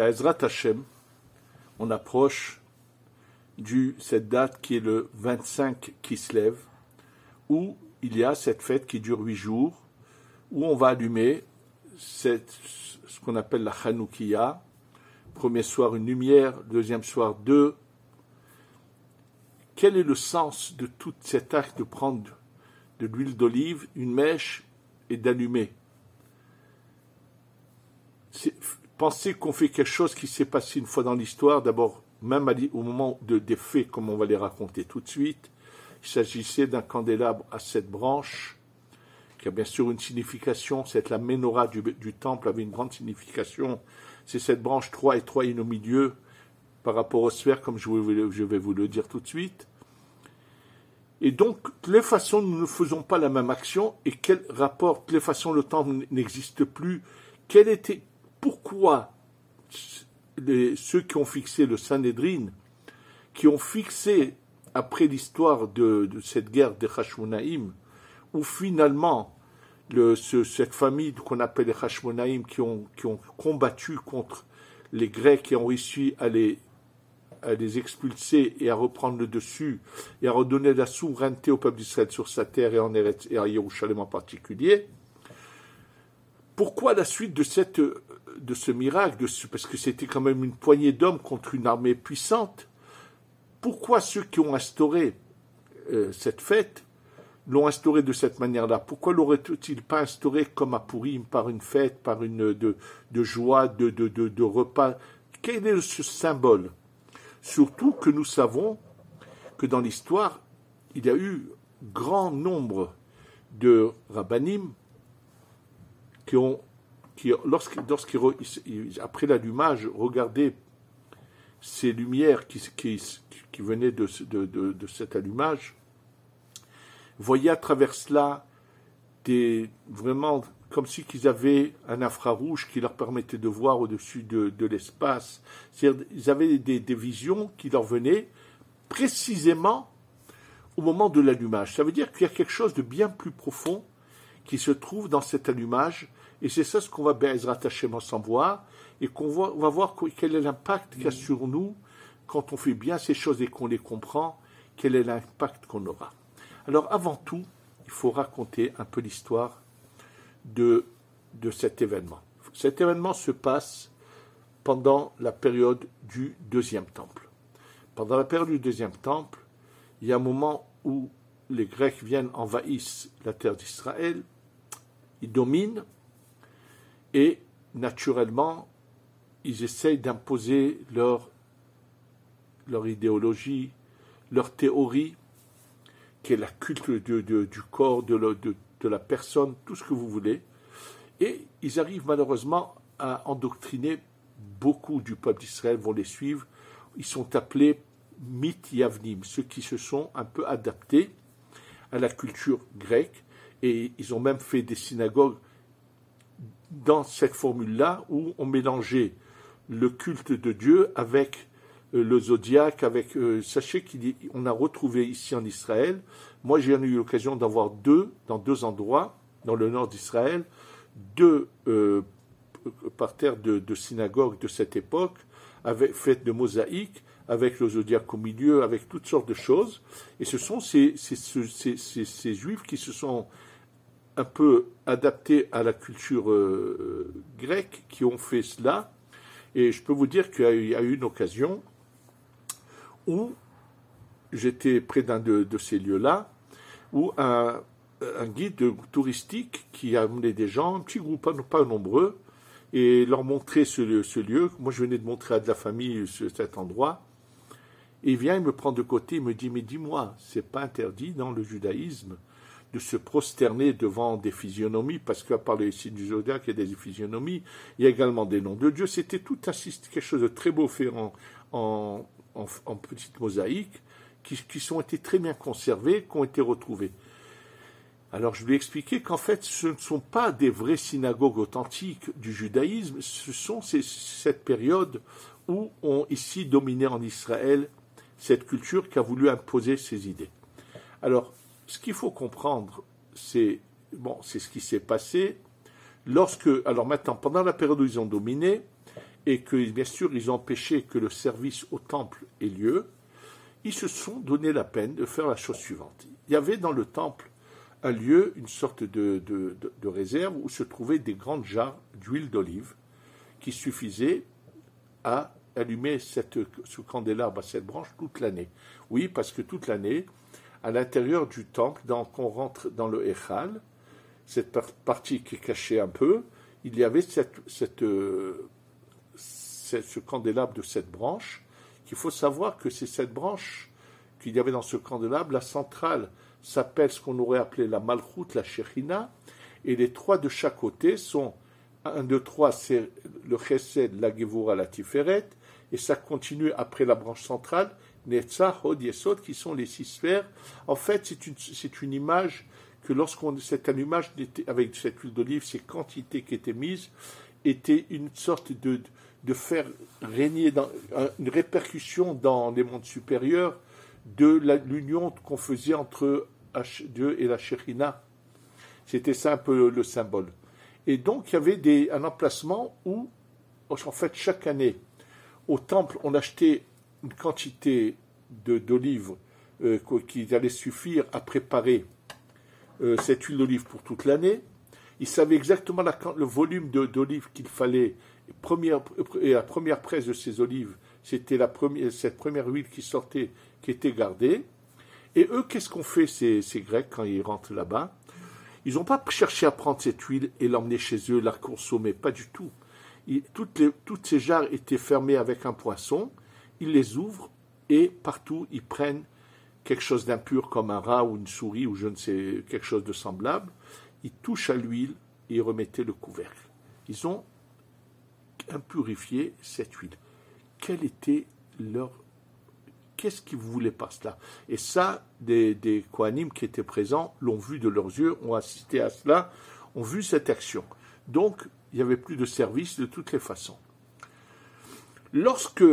Be'ezrat Hashem, on approche du cette date qui est le 25 qui se lève, où il y a cette fête qui dure huit jours, où on va allumer ce qu'on appelle la Hanoukia. Premier soir, une lumière, deuxième soir, deux. Quel est le sens de tout cet acte de prendre de l'huile d'olive, une mèche et d'allumer? Pensez qu'on fait quelque chose qui s'est passé une fois dans l'histoire, d'abord, même au moment de, des faits, comme on va les raconter tout de suite, il s'agissait d'un candélabre à sept branches, qui a bien sûr une signification. C'est la menorah du, temple avait une grande signification. C'est cette branche 3 et 3 au milieu par rapport aux sphères, comme je, vais vous le dire tout de suite. Et donc, de les façons, nous ne faisons pas la même action. Et quel rapport, de les façons, le temps n'existe plus. Quel était, pourquoi ceux qui ont fixé le Sanhedrin, qui ont fixé, après l'histoire de, cette guerre des Hashmonaïm, où finalement, cette famille qu'on appelle les Hashmonaïm, qui ont, combattu contre les Grecs et ont réussi à les, expulser et à reprendre le dessus et à redonner la souveraineté au peuple d'Israël sur sa terre et en Eretz, et à Jérusalem en particulier. Pourquoi la suite de, de ce miracle Parce que c'était quand même une poignée d'hommes contre une armée puissante. Pourquoi ceux qui ont instauré euh, cette fête l'ont instauré de cette manière-là? Pourquoi l'auraient-ils pas instauré comme à Purim, par une fête, par une de, joie, de, repas? Quel est ce symbole? Surtout que nous savons que dans l'histoire, il y a eu grand nombre de rabbinim qui ont, qui, lorsqu'ils, après l'allumage, regardaient ces lumières qui, qui, qui venaient de, de, de cet allumage, voyaient à travers cela des, vraiment comme si qu'ils avaient un infrarouge qui leur permettait de voir au-dessus de, l'espace. C'est-à-dire, ils avaient des, visions qui leur venaient précisément au moment de l'allumage. Ça veut dire qu'il y a quelque chose de bien plus profond qui se trouve dans cet allumage, et c'est ça ce qu'on va bien rattacher sans voir, et qu'on va, va voir quel est l'impact qu'il y a sur nous quand on fait bien ces choses et qu'on les comprend, quel est l'impact qu'on aura. Alors avant tout, il faut raconter un peu l'histoire de, de cet événement. Cet événement se passe pendant la période du deuxième temple. Pendant la période du deuxième temple, il y a un moment où les Grecs viennent envahissent la terre d'Israël, ils dominent, et naturellement, ils essayent d'imposer leur, leur idéologie, leur théorie, qui est la culte du corps, de, de, de la personne, tout ce que vous voulez. Et ils arrivent malheureusement à endoctriner beaucoup du peuple d'Israël, vont les suivre. Ils sont appelés mythes yavnim, ceux qui se sont un peu adaptés à la culture grecque. Et ils ont même fait des synagogues dans cette formule-là où on mélangeait le culte de Dieu avec euh, le zodiaque, avec. Euh, sachez qu'on a retrouvé ici en Israël moi, j'ai eu l'occasion d'avoir deux, dans deux endroits, dans le nord d'Israël, deux euh, parterres de, de, synagogues de cette époque, avec, faites de mosaïques, avec le zodiaque au milieu, avec toutes sortes de choses. Et ce sont ces juifs qui se sont un peu adaptés à la culture euh, grecque qui ont fait cela. Et je peux vous dire qu'il y a eu une occasion où j'étais près d'un de, ces lieux-là, où un, guide touristique qui a amené des gens, un petit groupe, pas, nombreux, et leur montrer ce lieu, ce lieu. Moi, je venais de montrer à de la famille cet endroit. Et il vient, il me prend de côté, il me dit, mais dis-moi, c'est pas interdit dans le judaïsme de se prosterner devant des physionomies, parce qu'à part ici du zodiaque, a des physionomies, il y a également des noms de Dieu. C'était tout un quelque chose de très beau fait en, en, petite mosaïque qui, qui sont été très bien conservés, qui ont été retrouvés. Alors je lui ai expliqué qu'en fait ce ne sont pas des vraies synagogues authentiques du judaïsme, ce sont cette période où on ici dominé en Israël cette culture qui a voulu imposer ses idées. Alors ce qu'il faut comprendre, c'est ce qui s'est passé lorsque, alors maintenant, pendant la période où ils ont dominé, et que bien sûr ils ont empêché que le service au temple ait lieu, ils se sont donné la peine de faire la chose suivante. Il y avait dans le temple un lieu, une sorte de, réserve où se trouvaient des grandes jarres d'huile d'olive qui suffisaient à allumer ce candélabre à cette branche toute l'année. Oui, parce que toute l'année, à l'intérieur du temple, quand on rentre dans le Echal, cette partie qui est cachée un peu, il y avait cette, cette, ce candélabre de cette branche, qu'il faut savoir que c'est cette branche qu'il y avait dans ce candélabre, la centrale s'appelle ce qu'on aurait appelé la malchoute, la shechina, et les trois de chaque côté sont, un, deux, trois, c'est le chesed, la gevura, la tiferet, et ça continue après la branche centrale, Netzah, Hod, Yesod, qui sont les six sphères. En fait, c'est une, une image que lorsqu'on, cette allumage avec cette huile d'olive, ces quantités qui étaient mises, étaient une sorte de, de faire régner dans, une répercussion dans les mondes supérieurs de l'union qu'on faisait entre Dieu et la Shekhinah. C'était ça un peu le symbole. Et donc il y avait des, un emplacement où, en fait, chaque année, au temple, on achetait une quantité d'olives euh, qui allait suffire à préparer euh, cette huile d'olive pour toute l'année. Ils savaient exactement le volume d'olives qu'il fallait. Première, et la première presse de ces olives, c'était cette première huile qui sortait, qui était gardée. Et eux, qu'est-ce qu'ont fait ces, Grecs quand ils rentrent là-bas? Ils n'ont pas cherché à prendre cette huile et l'emmener chez eux, la consommer, pas du tout. toutes, toutes ces jarres étaient fermées avec un poisson, ils les ouvrent et partout ils prennent quelque chose d'impur comme un rat ou une souris ou je ne sais quelque chose de semblable, ils touchent à l'huile et ils remettaient le couvercle. Ils ont impurifié cette huile. Quel était leur qu'est-ce qu'ils voulaient par cela? Et ça, des, des qui étaient présents l'ont vu de leurs yeux, ont assisté à cela, ont vu cette action. Donc, il n'y avait plus de service de toutes les façons. Lorsque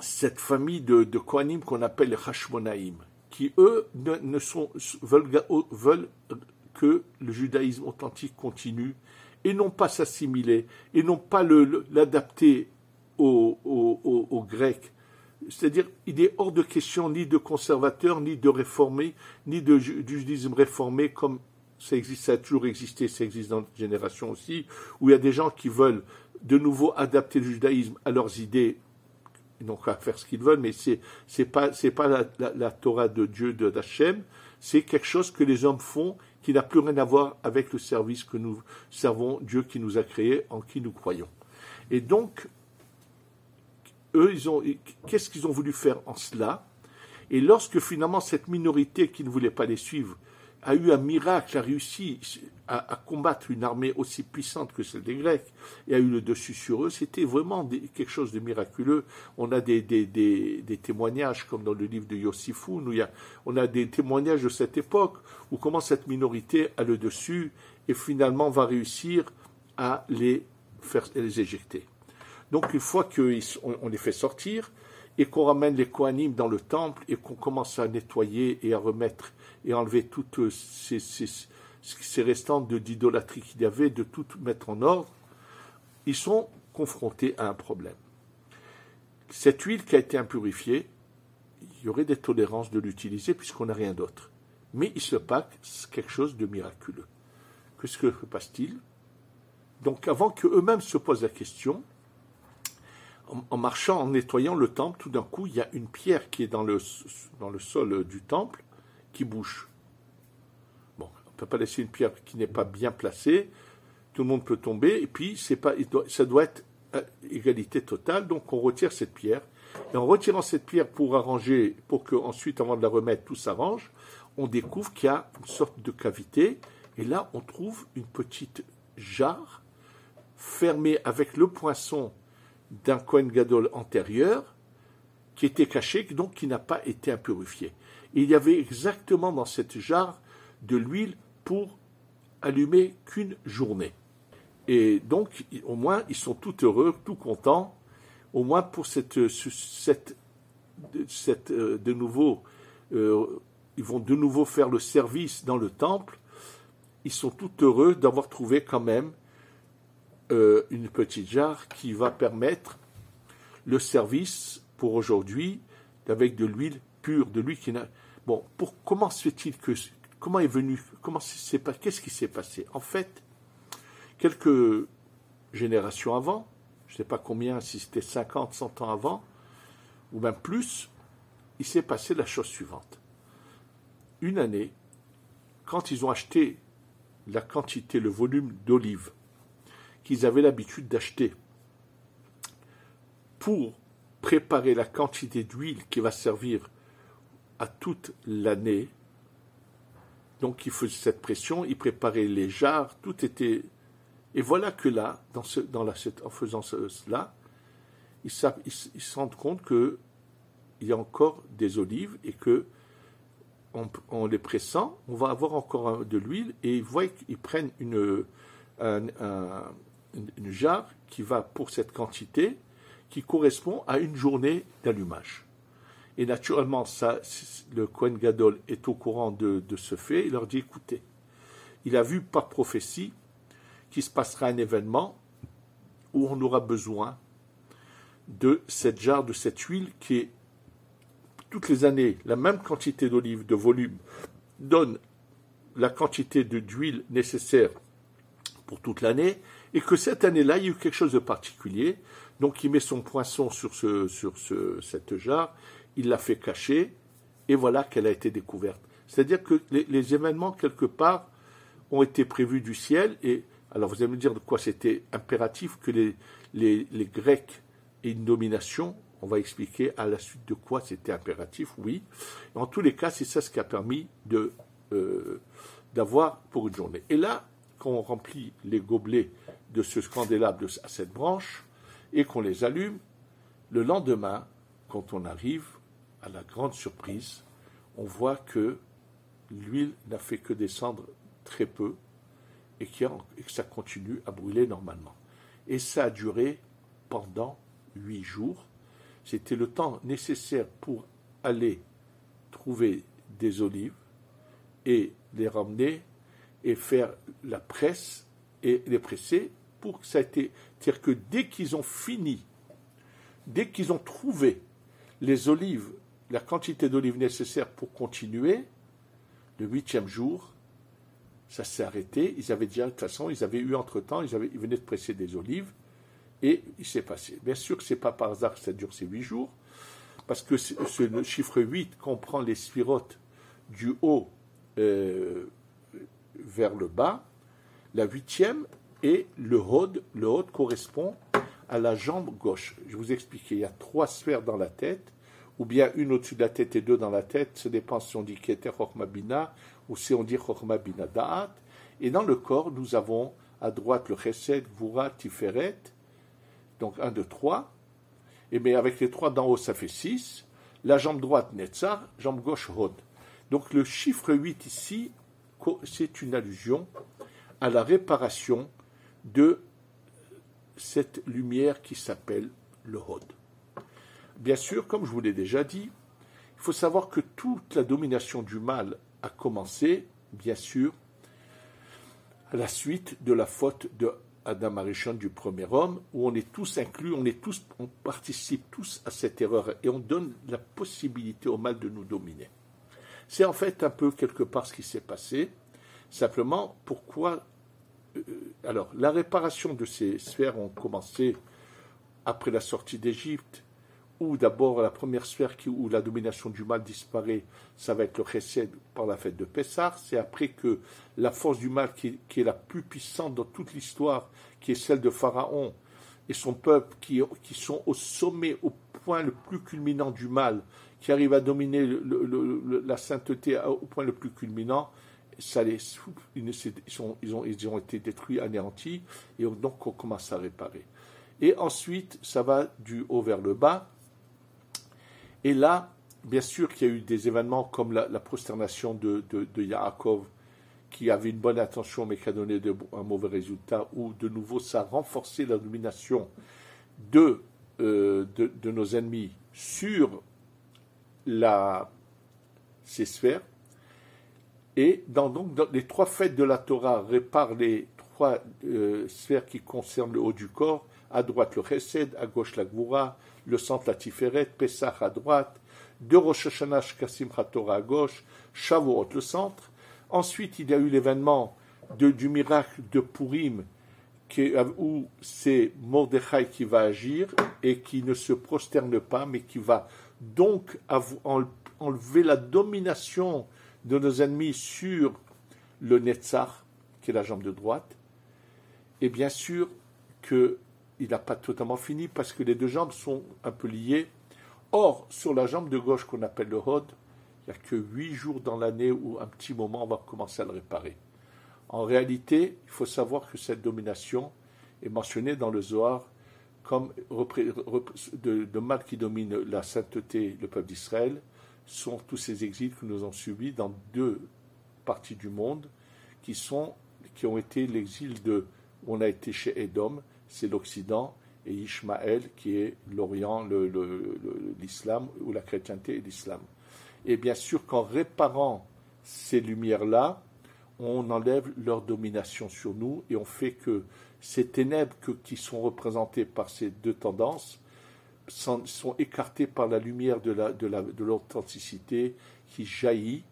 cette famille de, de qu'on appelle les Hashmonaïm, qui eux ne, veulent, que le judaïsme authentique continue et non pas s'assimiler et non pas l'adapter aux, Grecs. C'est-à-dire, il est hors de question ni de conservateurs, ni de réformés, ni de, judaïsme réformé comme ça ça a toujours existé, ça existe dans notre génération aussi, où il y a des gens qui veulent de nouveau adapter le judaïsme à leurs idées ils n'ont qu'à faire ce qu'ils veulent, mais c'est c'est pas la, Torah de Dieu de d'Hachem, c'est quelque chose que les hommes font qui n'a plus rien à voir avec le service que nous servons Dieu qui nous a créés, en qui nous croyons. Et donc eux, qu'est-ce qu'ils ont voulu faire en cela? Et lorsque finalement cette minorité qui ne voulait pas les suivre a eu un miracle, a réussi à, combattre une armée aussi puissante que celle des Grecs et a eu le dessus sur eux, c'était vraiment quelque chose de miraculeux. On a des, des, témoignages, comme dans le livre de Yossifoun, où il y a, on a des témoignages de cette époque, où comment cette minorité a le dessus et finalement va réussir à les faire les éjecter. Donc une fois qu'on les fait sortir, et qu'on ramène les Kohanim dans le temple et qu'on commence à nettoyer et à remettre et enlever toutes ces, ces, ces restantes d'idolâtrie qu'il y avait, de tout mettre en ordre, ils sont confrontés à un problème. Cette huile qui a été impurifiée, il y aurait des tolérances de l'utiliser puisqu'on n'a rien d'autre. Mais il se passe quelque chose de miraculeux. Qu'est-ce que se passe-t-il? Donc avant qu'eux-mêmes se posent la question, en, marchant, en nettoyant le temple, tout d'un coup, il y a une pierre qui est dans le, sol du temple qui bouge. On ne peut pas laisser une pierre qui n'est pas bien placée, tout le monde peut tomber, et puis c'est pas, ça doit être égalité totale, donc on retire cette pierre, et en retirant cette pierre pour arranger, pour que ensuite, avant de la remettre, tout s'arrange, on découvre qu'il y a une sorte de cavité, et là on trouve une petite jarre fermée avec le poinçon d'un Kohen Gadol antérieur qui était caché, donc qui n'a pas été impurifié. il y avait exactement dans cette jarre de l'huile pour allumer qu'une journée. Et donc, au moins, ils sont tout heureux, tout contents, au moins pour cette, cette, cette euh, de nouveau, euh, ils vont de nouveau faire le service dans le temple. Ils sont tout heureux d'avoir trouvé quand même euh, une petite jarre qui va permettre le service pour aujourd'hui avec de l'huile pure, de l'huile qui n'a. Bon, pour, comment se fait-il que. Comment est venu. Qu'est-ce qui s'est passé? En fait, quelques générations avant, je ne sais pas combien, si c'était 50, 100 ans avant, ou même plus, il s'est passé la chose suivante. Une année, quand ils ont acheté la quantité, le volume d'olives qu'ils avaient l'habitude d'acheter pour préparer la quantité d'huile qui va servir à toute l'année. Donc il faisait cette pression, il préparait les jarres, tout était. Et voilà que là, en faisant cela, ils, ils, se rendent compte qu'il y a encore des olives et que en, les pressant, on va avoir encore de l'huile et ils voient qu'ils prennent une, une jarre qui va pour cette quantité qui correspond à une journée d'allumage. Et naturellement, le Kohen Gadol est au courant de, ce fait. Il leur dit écoutez, il a vu par prophétie qu'il se passera un événement où on aura besoin de cette jarre, de cette huile qui est toutes les années la même quantité d'olive, de volume, donne la quantité d'huile nécessaire pour toute l'année, et que cette année-là, il y a eu quelque chose de particulier. Donc il met son poinçon sur, ce, sur ce, cette jarre, il l'a fait cacher, et voilà qu'elle a été découverte. C'est-à-dire que les, événements, quelque part, ont été prévus du ciel, et alors vous allez me dire de quoi c'était impératif que les, les, les Grecs aient une domination, on va expliquer à la suite de quoi c'était impératif, oui. En tous les cas, c'est ça ce qui a permis de, euh, d'avoir pour une journée. Et là, quand on remplit les gobelets de ce candélabre à cette branche et qu'on les allume, le lendemain, quand on arrive, à la grande surprise, on voit que l'huile n'a fait que descendre très peu et, que ça continue à brûler normalement. Et ça a duré pendant huit jours. C'était le temps nécessaire pour aller trouver des olives et les ramener et faire la presse et les presser pour que ça ait été. C'est-à-dire que dès qu'ils ont fini, dès qu'ils ont trouvé les olives la quantité d'olives nécessaire pour continuer, le huitième jour, ça s'est arrêté. Ils avaient déjà, de toute façon, ils avaient eu entre-temps, ils, ils venaient de presser des olives, et il s'est passé. Bien sûr que ce n'est pas par hasard que ça dure ces huit jours, parce que ce, le chiffre 8 comprend les spirotes du haut euh, vers le bas. La huitième et le hod. Le hod correspond à la jambe gauche. Je vous expliquais, il y a trois sphères dans la tête ou bien une au-dessus de la tête et deux dans la tête, ça dépend si on dit Keter Bina ou si on dit Bina Da'at. Et dans le corps, nous avons à droite le Chesed, Gvura, Tiferet, donc un, deux, trois. Et bien avec les trois d'en haut, ça fait six. La jambe droite, Netzar, jambe gauche, Hod. Donc le chiffre 8 ici, c'est une allusion à la réparation de cette lumière qui s'appelle le Hod. Bien sûr, comme je vous l'ai déjà dit, il faut savoir que toute la domination du mal a commencé, bien sûr, à la suite de la faute de Adam Arishon du premier homme, où on est tous inclus, on participe tous à cette erreur et on donne la possibilité au mal de nous dominer. C'est en fait un peu quelque part ce qui s'est passé. Simplement, pourquoi euh, Alors, la réparation de ces sphères ont commencé après la sortie d'Égypte, où d'abord la première sphère où la domination du mal disparaît, ça va être le Chesed par la fête de Pessah. C'est après que la force du mal qui, est la plus puissante dans toute l'histoire, qui est celle de Pharaon et son peuple, qui, sont au sommet, au point le plus culminant du mal, qui arrive à dominer la sainteté au point le plus culminant, ça les, ils, ont, été détruits, anéantis, et donc on commence à réparer. Et ensuite, ça va du haut vers le bas, et là, bien sûr qu'il y a eu des événements comme la, prosternation de, de, Yaakov, qui avait une bonne intention mais qui a donné un mauvais résultat, où de nouveau ça a renforcé la domination de, euh, de, nos ennemis sur la, ces sphères. Et dans, donc, les trois fêtes de la Torah réparent les trois euh, sphères qui concernent le haut du corps. À droite le Chesed, à gauche la Gvura, le centre la Tiferet, Pessah à droite, deux Rosh Hashanah Shkasim Torah à gauche, Shavuot le centre. Ensuite, il y a eu l'événement du miracle de Purim, où c'est Mordechai qui va agir et qui ne se prosterne pas, mais qui va donc enlever la domination de nos ennemis sur le Netzach, qui est la jambe de droite. Et bien sûr qu'il n'a pas totalement fini parce que les deux jambes sont un peu liées. Or, sur la jambe de gauche qu'on appelle le Hod, il n'y a que huit jours dans l'année où un petit moment on va commencer à le réparer. En réalité, il faut savoir que cette domination est mentionnée dans le Zohar comme de, mal qui domine la sainteté, le peuple d'Israël, sont tous ces exils que nous avons subis dans deux parties du monde qui, sont, qui ont été l'exil de. On a été chez Édom, c'est l'Occident, et Ishmaël qui est l'Orient, l'islam, ou la chrétienté et l'islam. Et bien sûr qu'en réparant ces lumières-là, on enlève leur domination sur nous et on fait que ces ténèbres qui sont représentées par ces deux tendances sont, écartées par la lumière de l'authenticité qui jaillit.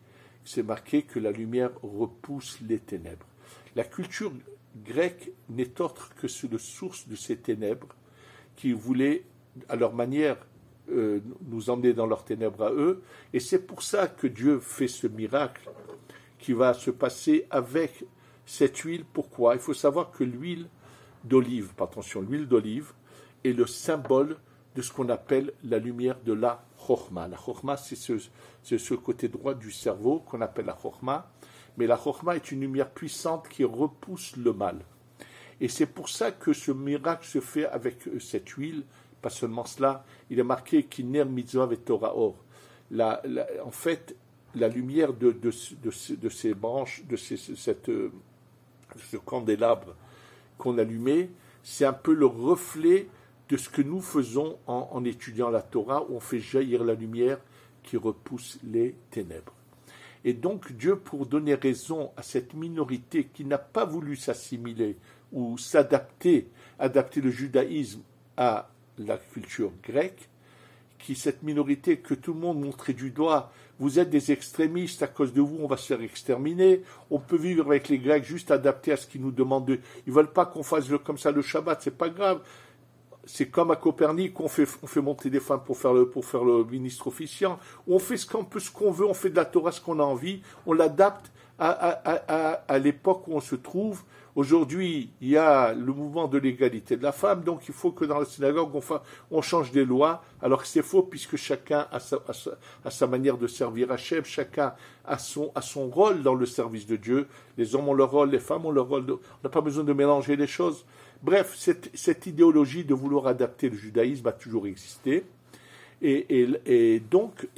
C'est marqué que la lumière repousse les ténèbres. La culture grecque n'est autre que la source de ces ténèbres qui voulaient, à leur manière, euh, nous emmener dans leurs ténèbres à eux. Et c'est pour ça que Dieu fait ce miracle qui va se passer avec cette huile. Pourquoi? Il faut savoir que l'huile d'olive, attention, l'huile d'olive est le symbole de ce qu'on appelle la lumière de la chorma. La chorma, c'est ce, côté droit du cerveau qu'on appelle la chorma. Mais la chorma est une lumière puissante qui repousse le mal. Et c'est pour ça que ce miracle se fait avec cette huile. Pas seulement cela, il est marqué Kiner mitzvah et Torah or. en fait, la lumière de, ces branches, de cette, ce candélabre qu'on allumait, c'est un peu le reflet de ce que nous faisons en, étudiant la Torah, où on fait jaillir la lumière qui repousse les ténèbres. Et donc Dieu, pour donner raison à cette minorité qui n'a pas voulu s'assimiler ou s'adapter, adapter le judaïsme à la culture grecque, qui cette minorité que tout le monde montrait du doigt, vous êtes des extrémistes, à cause de vous, on va se faire exterminer. On peut vivre avec les Grecs juste adaptés à ce qu'ils nous demandent. Ils veulent pas qu'on fasse comme ça le Shabbat, c'est pas grave. C'est comme à Copernic, on fait, on fait monter des femmes pour faire le, pour faire le ministre officiant. On fait ce qu'on peut, ce qu'on veut, on fait de la Torah ce qu'on a envie, on l'adapte à, à, à l'époque où on se trouve Aujourd'hui, il y a le mouvement de l'égalité de la femme, donc il faut que dans la synagogue, on, change des lois, alors que c'est faux, puisque chacun a sa, manière de servir Hachem, chacun a son, rôle dans le service de Dieu. Les hommes ont leur rôle, les femmes ont leur rôle. on n'a pas besoin de mélanger les choses. Bref, cette, idéologie de vouloir adapter le judaïsme a toujours existé. Et, et donc,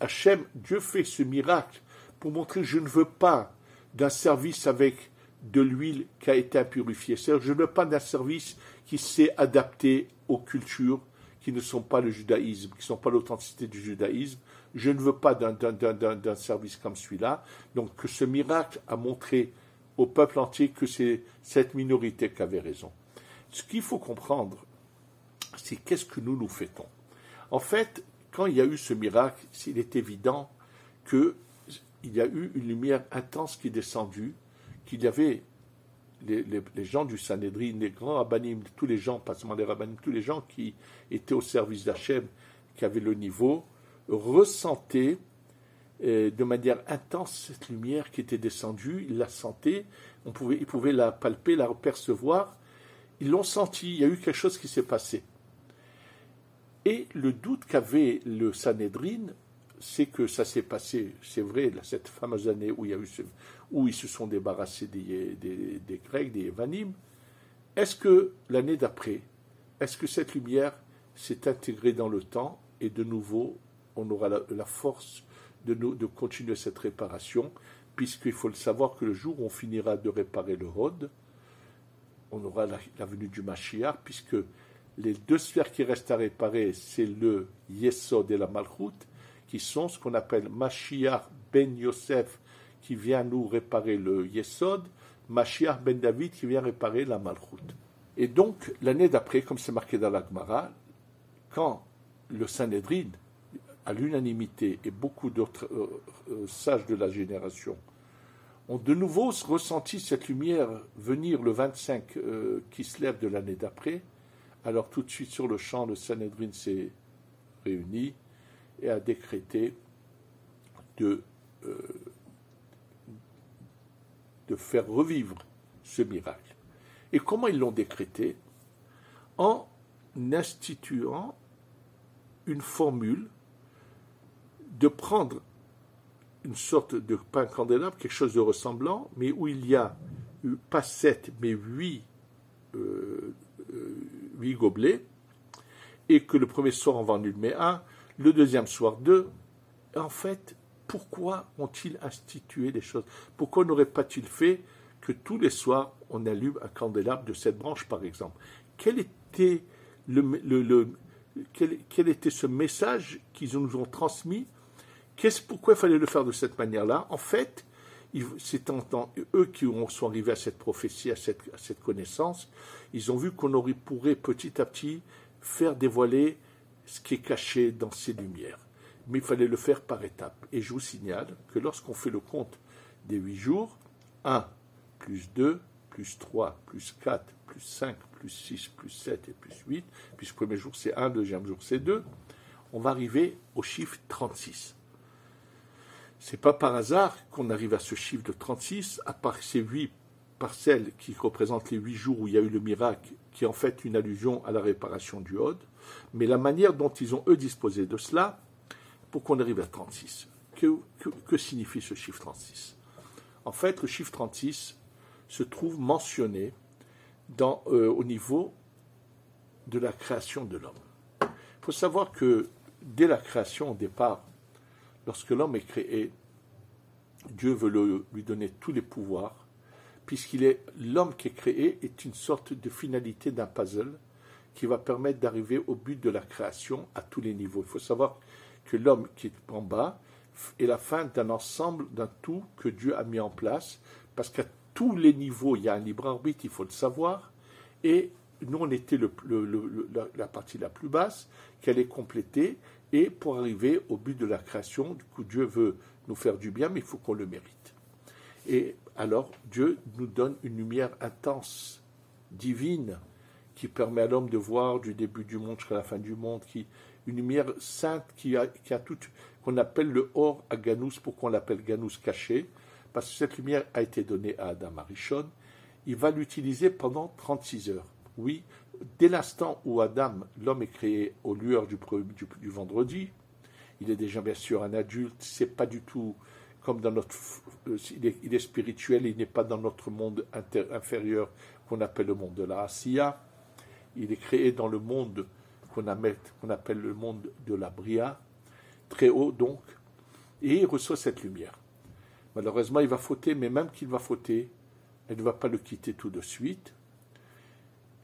Hachem, Dieu fait ce miracle pour montrer je ne veux pas d'un service avec de l'huile qui a été purifiée. je ne veux pas d'un service qui s'est adapté aux cultures qui ne sont pas le judaïsme, qui ne sont pas l'authenticité du judaïsme. Je ne veux pas d'un service comme celui-là. Donc que ce miracle a montré au peuple entier que c'est cette minorité qui avait raison. Ce qu'il faut comprendre, c'est qu'est-ce que nous nous fêtons? En fait, quand il y a eu ce miracle, il est évident qu'il y a eu une lumière intense qui est descendue qu'il y avait les, gens du Sanhedrin, les grands rabbinim, tous les gens, pas seulement les rabbinim, tous les gens qui étaient au service d'Hachem, qui avaient le niveau, ressentaient euh, de manière intense cette lumière qui était descendue, ils la sentaient, on pouvait, ils pouvaient la palper, la percevoir, ils l'ont senti, il y a eu quelque chose qui s'est passé. Et le doute qu'avait le Sanhedrin, c'est que ça s'est passé, c'est vrai, cette fameuse année où, il y a eu où ils se sont débarrassés des, Grecs, des Evanim. Est-ce que l'année d'après, est-ce que cette lumière s'est intégrée dans le temps et de nouveau on aura la, force de, de continuer cette réparation, puisqu'il faut le savoir que le jour où on finira de réparer le Hod, on aura la, venue du Mashiach, puisque les deux sphères qui restent à réparer, c'est le Yesod et la Malchut, qui sont ce qu'on appelle Mashiach ben Yosef, qui vient nous réparer le Yesod, Mashiach ben David qui vient réparer la malchoute. Et donc, l'année d'après, comme c'est marqué dans l'Agmara, quand le Sanhedrin, à l'unanimité, et beaucoup d'autres euh, euh, sages de la génération, ont de nouveau ressenti cette lumière venir le 25 euh, qui se lève de l'année d'après, alors tout de suite sur le champ, le Sanhedrin s'est réuni et a décrété de, de faire revivre ce miracle. Et comment ils l'ont décrété En instituant une formule de prendre une sorte de pain candélabre, quelque chose de ressemblant, mais où il y a pas sept, mais huit, euh, euh, huit gobelets, et que le premier soir on va en met un, le deuxième soir deux. En fait, pourquoi ont-ils institué des choses? Pourquoi n'aurait-pas-il fait que tous les soirs on allume un candélabre de cette branche, par exemple? Quel était ce message qu'ils nous ont transmis? Pourquoi il fallait le faire de cette manière-là? En fait, c'est eux qui sont arrivés à cette prophétie, à cette, à cette connaissance, ils ont vu qu'on aurait pourrait petit à petit faire dévoiler ce qui est caché dans ces lumières. Mais il fallait le faire par étapes. Et je vous signale que lorsqu'on fait le compte des huit jours, 1 plus 2 plus 3 plus 4 plus 5 plus 6 plus 7 et plus 8, puisque le premier jour c'est 1, deuxième jour c'est 2, on va arriver au chiffre 36. C'est pas par hasard qu'on arrive à ce chiffre de 36, à part ces 8 parcelles qui représentent les 8 jours où il y a eu le miracle, qui est en fait une allusion à la réparation du Hod, mais la manière dont ils ont eux disposé de cela, pour qu'on arrive à 36. Que, que signifie ce chiffre 36 En fait, le chiffre 36 se trouve mentionné euh, au niveau de la création de l'homme. Il faut savoir que dès la création, au départ, lorsque l'homme est créé, Dieu veut lui donner tous les pouvoirs, puisqu'il est l'homme qui est créé est une sorte de finalité d'un puzzle qui va permettre d'arriver au but de la création à tous les niveaux. Il faut savoir que l'homme qui est en bas est la fin d'un ensemble, d'un tout que Dieu a mis en place, parce qu'à tous les niveaux, il y a un libre arbitre, il faut le savoir, et nous, on était la, partie la plus basse, qu'elle est complétée, et pour arriver au but de la création, du coup, Dieu veut nous faire du bien, mais il faut qu'on le mérite. Et alors, Dieu nous donne une lumière intense, divine, qui permet à l'homme de voir du début du monde jusqu'à la fin du monde, qui, une lumière sainte qui a, qu'on appelle le or à Ganous, pourquoi on l'appelle Ganous caché, parce que cette lumière a été donnée à Adam Arishon, il va l'utiliser pendant 36 heures. Oui, dès l'instant où Adam, l'homme est créé aux lueurs du, du, vendredi, il est déjà bien sûr un adulte, c'est pas du tout comme dans notre. Euh, il est, spirituel, il n'est pas dans notre monde inférieur qu'on appelle le monde de la Asiya. Il est créé dans le monde qu'on appelle le monde de la Bria, très haut donc, et il reçoit cette lumière. Malheureusement, il va fauter, mais même qu'il va fauter, elle ne va pas le quitter tout de suite.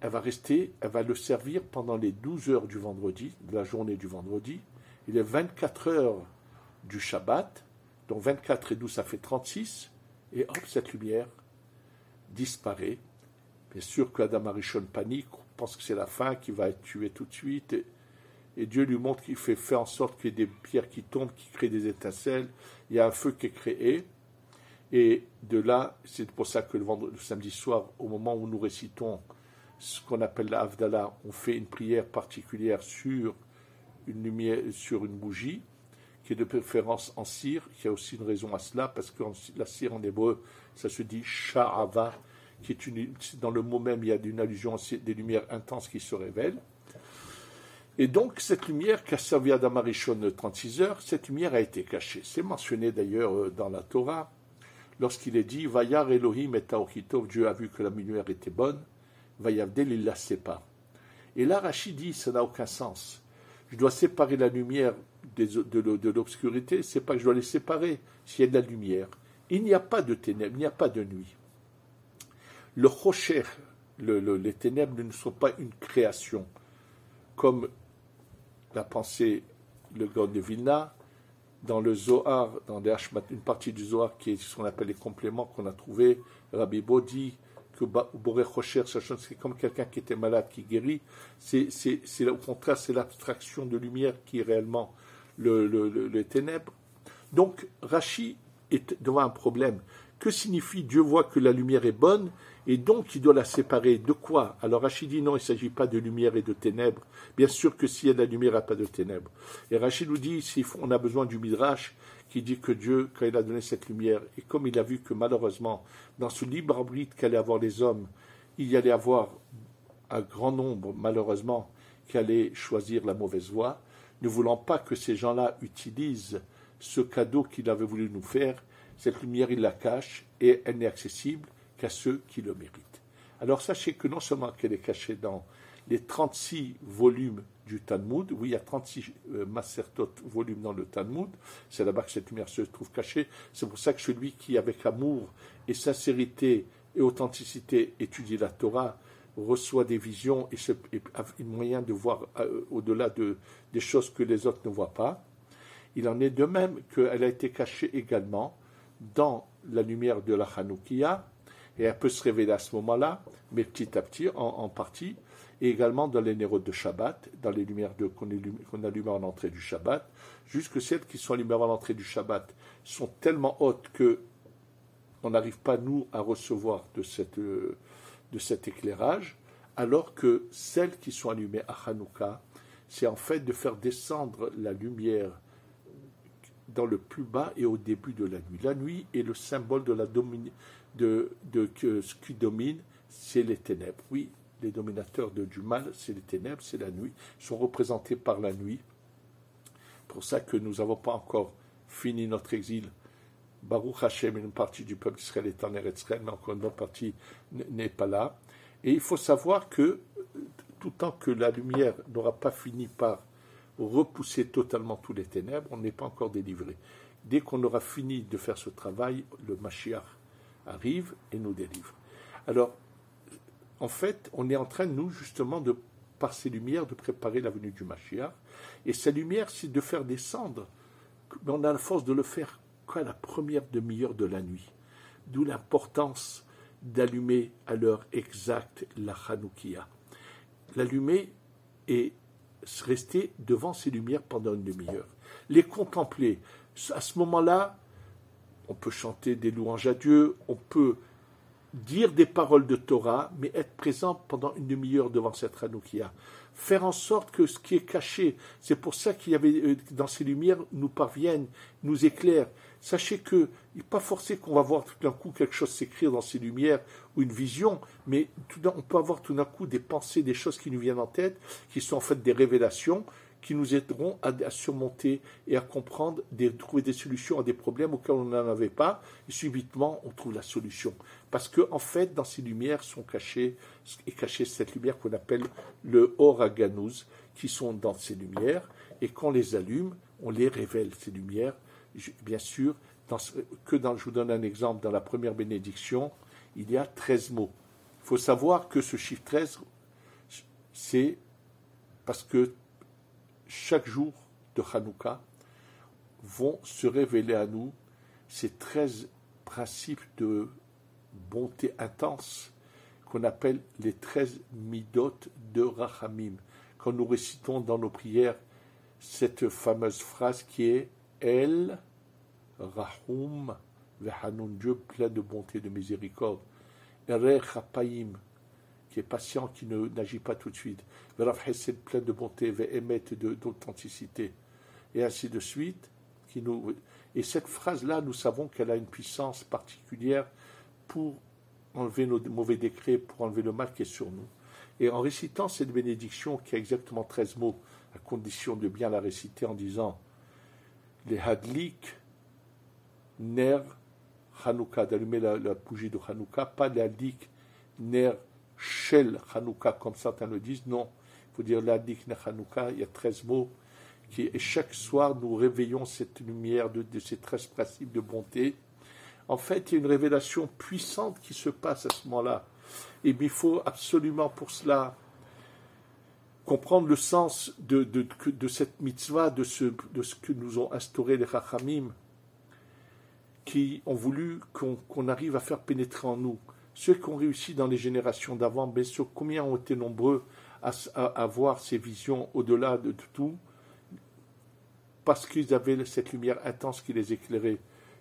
Elle va rester, elle va le servir pendant les 12 heures du vendredi, de la journée du vendredi, Il est 24 heures du Shabbat, donc 24 et 12, ça fait 36, et hop, cette lumière disparaît. Bien sûr que Adam Arishon panique, pense que c'est la fin, qu'il va être tué tout de suite, et, Dieu lui montre qu'il fait faire en sorte qu'il y ait des pierres qui tombent, qui créent des étincelles, il y a un feu qui est créé, et de là, c'est pour ça que le, vendredi, samedi soir, au moment où nous récitons ce qu'on appelle la Havdalah, on fait une prière particulière sur une lumière, sur une bougie, qui est de préférence en cire, qui a aussi une raison à cela, parce que la cire en hébreu, ça se dit sha'ava, qui est une, dans le mot même, il y a une allusion à des lumières intenses qui se révèlent. Et donc, cette lumière qui a servi à Damarishon 36 heures, cette lumière a été cachée. C'est mentionné d'ailleurs euh, dans la Torah lorsqu'il est dit Vayar Elohim et Dieu a vu que la lumière était bonne, Vayavdel, il la sépare. Et là, Rachid dit ça n'a aucun sens. Je dois séparer la lumière de, l'obscurité, c'est pas que je dois les séparer s'il y a de la lumière. Il n'y a pas de ténèbres, il n'y a pas de nuit. Le rocher, les ténèbres ne sont pas une création, comme l'a pensé le God de Vilna, dans le Zohar, dans une partie du Zohar qui est ce qu'on appelle les compléments qu'on a trouvé, Rabbi Bodi, que Boré Rocher, c'est comme quelqu'un qui était malade qui guérit. C'est, au contraire, c'est l'abstraction de lumière qui est réellement le, le, les ténèbres. Donc, Rachi est devant un problème. Que signifie Dieu voit que la lumière est bonne et donc il doit la séparer de quoi? Alors Rachid dit non, il ne s'agit pas de lumière et de ténèbres. Bien sûr que s'il y a de la lumière, il n'y a pas de ténèbres. Et Rachid nous dit, on a besoin du Midrash qui dit que Dieu, quand il a donné cette lumière, et comme il a vu que malheureusement, dans ce libre arbitre qu'allaient avoir les hommes, il y allait avoir un grand nombre, malheureusement, qui allaient choisir la mauvaise voie, ne voulant pas que ces gens-là utilisent ce cadeau qu'il avait voulu nous faire, cette lumière, il la cache et elle n'est accessible qu'à ceux qui le méritent. Alors sachez que non seulement qu'elle est cachée dans les 36 volumes du Talmud, oui, il y a 36 euh, Masertot volumes dans le Talmud, c'est là-bas que cette lumière se trouve cachée, c'est pour ça que celui qui, avec amour et sincérité et authenticité étudie la Torah, reçoit des visions et, a un moyen de voir euh, au-delà de, des choses que les autres ne voient pas. Il en est de même qu'elle a été cachée également dans la lumière de la Hanoukia, et elle peut se révéler à ce moment-là, mais petit à petit, en, partie, et également dans les nérodes de Shabbat, dans les lumières qu'on allume en l'entrée du Shabbat, jusque celles qui sont allumées à l'entrée du Shabbat sont tellement hautes que on n'arrive pas, nous, à recevoir de, cette, de cet éclairage, alors que celles qui sont allumées à Hanouka, c'est en fait de faire descendre la lumière dans le plus bas et au début de la nuit. La nuit est le symbole de, la de, que ce qui domine, c'est les ténèbres. Oui, les dominateurs de, du mal, c'est les ténèbres, c'est la nuit, sont représentés par la nuit. Pour ça que nous n'avons pas encore fini notre exil. Baruch Hashem, une partie du peuple d'Israël est en mais encore une autre partie n'est pas là. Et il faut savoir que tout tant que la lumière n'aura pas fini par repousser totalement tous les ténèbres, on n'est pas encore délivré. Dès qu'on aura fini de faire ce travail, le Mashiach arrive et nous délivre. Alors, en fait, on est en train, nous, justement, de, par ces lumières, de préparer la venue du Mashiach. Et ces lumières, c'est de faire descendre, mais on a la force de le faire qu'à la première demi-heure de la nuit. D'où l'importance d'allumer à l'heure exacte la Hanoukia. L'allumer et rester devant ces lumières pendant une demi-heure. Les contempler. À ce moment-là, on peut chanter des louanges à Dieu, on peut dire des paroles de Torah, mais être présent pendant une demi-heure devant cette Hanoukia. Faire en sorte que ce qui est caché, c'est pour ça qu'il y avait euh, dans ces lumières, nous parviennent, nous éclairent. Sachez que il n'est pas forcé qu'on va voir tout d'un coup quelque chose s'écrire dans ces lumières ou une vision, mais on peut avoir tout d'un coup des pensées, des choses qui nous viennent en tête, qui sont en fait des révélations, qui nous aideront à, surmonter et à comprendre, à trouver des solutions à des problèmes auxquels on n'en avait pas, et subitement on trouve la solution. Parce que en fait, dans ces lumières sont cachées, est cachée cette lumière qu'on appelle le Oraganouz, qui sont dans ces lumières, et quand on les allume, on les révèle, ces lumières, bien sûr, que dans, je vous donne un exemple, dans la première bénédiction, il y a 13 mots. Il faut savoir que ce chiffre 13, c'est parce que chaque jour de Hanouka vont se révéler à nous ces 13 principes de bonté intense qu'on appelle les 13 midot de Rachamim. Quand nous récitons dans nos prières cette fameuse phrase qui est El Rahum Vehanun, Dieu plein de bonté, de miséricorde. Erech qui est patient, qui n'agit pas tout de suite. De bonté, d'authenticité. Et ainsi de suite. Qui nous... Et cette phrase-là, nous savons qu'elle a une puissance particulière pour enlever nos mauvais décrets, pour enlever le mal qui est sur nous. Et en récitant cette bénédiction, qui a exactement 13 mots, à condition de bien la réciter en disant les hadlik, ner, Hanouka, d'allumer la, bougie de Hanouka, pas les hadlik, ner, shel, Hanouka, comme certains le disent, non. Il faut dire l'hadlik, ner, Hanouka, il y a 13 mots. Qui, et chaque soir, nous réveillons cette lumière de, de ces 13 principes de bonté. En fait, il y a une révélation puissante qui se passe à ce moment-là. Et il faut absolument pour cela comprendre le sens de, de, cette mitzvah, de ce, de ce que nous ont instauré les Rachamim, qui ont voulu qu'on arrive à faire pénétrer en nous. Ceux qui ont réussi dans les générations d'avant, bien sûr, combien ont été nombreux à, avoir ces visions au-delà de, tout, parce qu'ils avaient cette lumière intense qui les éclairait.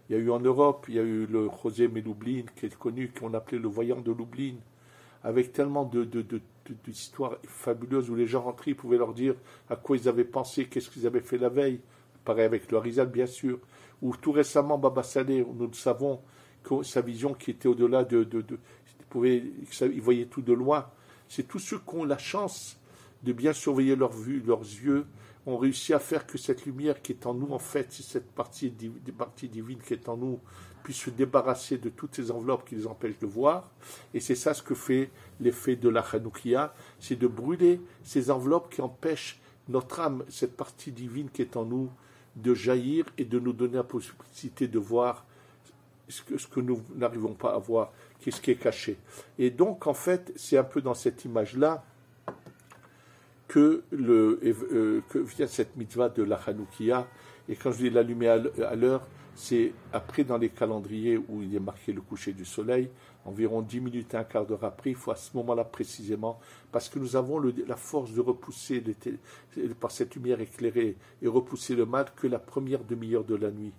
Il y a eu en Europe, il y a eu le José Meloublin, qui est connu, qu'on appelait le voyant de Lublin, avec tellement de, d'histoires fabuleuses où les gens rentraient, ils pouvaient leur dire à quoi ils avaient pensé, qu'est-ce qu'ils avaient fait la veille. Pareil avec le Harizal, bien sûr. Ou tout récemment, Baba Saleh, nous savons que sa vision qui était au-delà de. de, de il voyait tout de loin. C'est tous ceux qui ont la chance de bien surveiller leur vue, leurs yeux, ont réussi à faire que cette lumière qui est en nous, en fait, cette partie, des divines qui est en nous, puisse se débarrasser de toutes ces enveloppes qui les empêchent de voir. Et c'est ça ce que fait l'effet de la Hanoukia, c'est de brûler ces enveloppes qui empêchent notre âme, cette partie divine qui est en nous, de jaillir et de nous donner la possibilité de voir ce que, nous n'arrivons pas à voir, qu'est-ce qui est caché. Et donc, en fait, c'est un peu dans cette image-là que, euh, que vient cette mitzvah de la Hanoukia. Et quand je dis l'allumer à l'heure, c'est après dans les calendriers où il est marqué le coucher du soleil, environ 10 minutes et un quart d'heure après, il faut à ce moment-là précisément, parce que nous avons la force de repousser par cette lumière éclairée et repousser le mal que la première demi-heure de la nuit.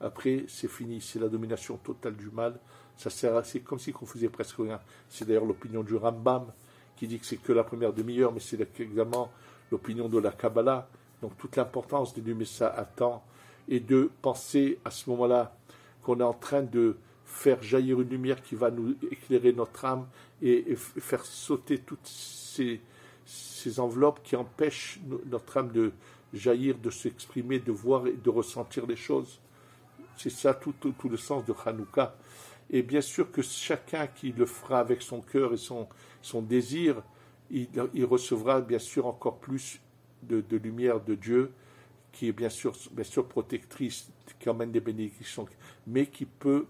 Après, c'est fini, c'est la domination totale du mal. Ça sert c'est comme si on faisait presque rien. C'est d'ailleurs l'opinion du Rambam qui dit que c'est que la première demi-heure, mais c'est également l'opinion de la Kabbalah. Donc toute l'importance d'allumer ça à temps et de penser à ce moment-là qu'on est en train de faire jaillir une lumière qui va nous éclairer notre âme et, faire sauter toutes ces, ces, enveloppes qui empêchent notre âme de jaillir, de s'exprimer, de voir et de ressentir les choses. C'est ça tout, le sens de Hanouka. Et bien sûr que chacun qui le fera avec son cœur et son, désir, il, recevra bien sûr encore plus de, lumière de Dieu qui est bien sûr, bien sûr protectrice, qui emmène des bénédictions, mais qui peut,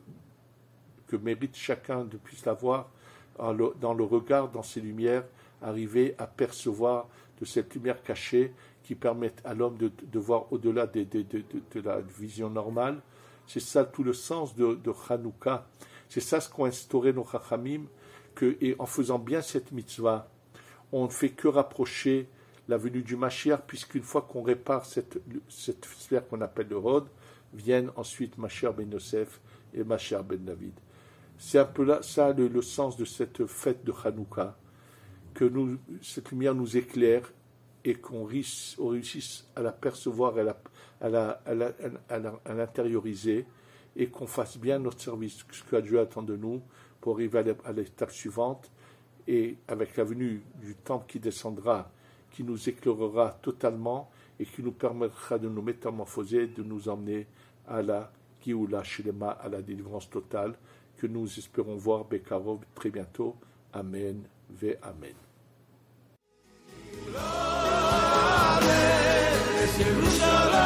que mérite chacun de puisse l'avoir dans le regard, dans ses lumières, arriver à percevoir de cette lumière cachée qui permet à l'homme de, voir au-delà de, de, de, la vision normale. C'est ça tout le sens de, de Hanouka. C'est ça ce qu'ont instauré nos Chachamim, que, et en faisant bien cette mitzvah, on ne fait que rapprocher la venue du Mashiach, puisqu'une fois qu'on répare cette, cette sphère qu'on appelle le Rod, viennent ensuite Mashiach ben Yosef et Mashiach ben David. C'est un peu là, ça le, sens de cette fête de Hanouka, que cette lumière nous éclaire et qu'on réussisse à la percevoir, à l'intérioriser, et qu'on fasse bien notre service, ce que Dieu attend de nous, pour arriver à l'étape suivante, et avec la venue du temple qui descendra qui nous éclairera totalement et qui nous permettra de nous métamorphoser, de nous emmener à la Kioula Shilema, à la délivrance totale, que nous espérons voir Bekarov très bientôt. Amen, ve Amen. Amen.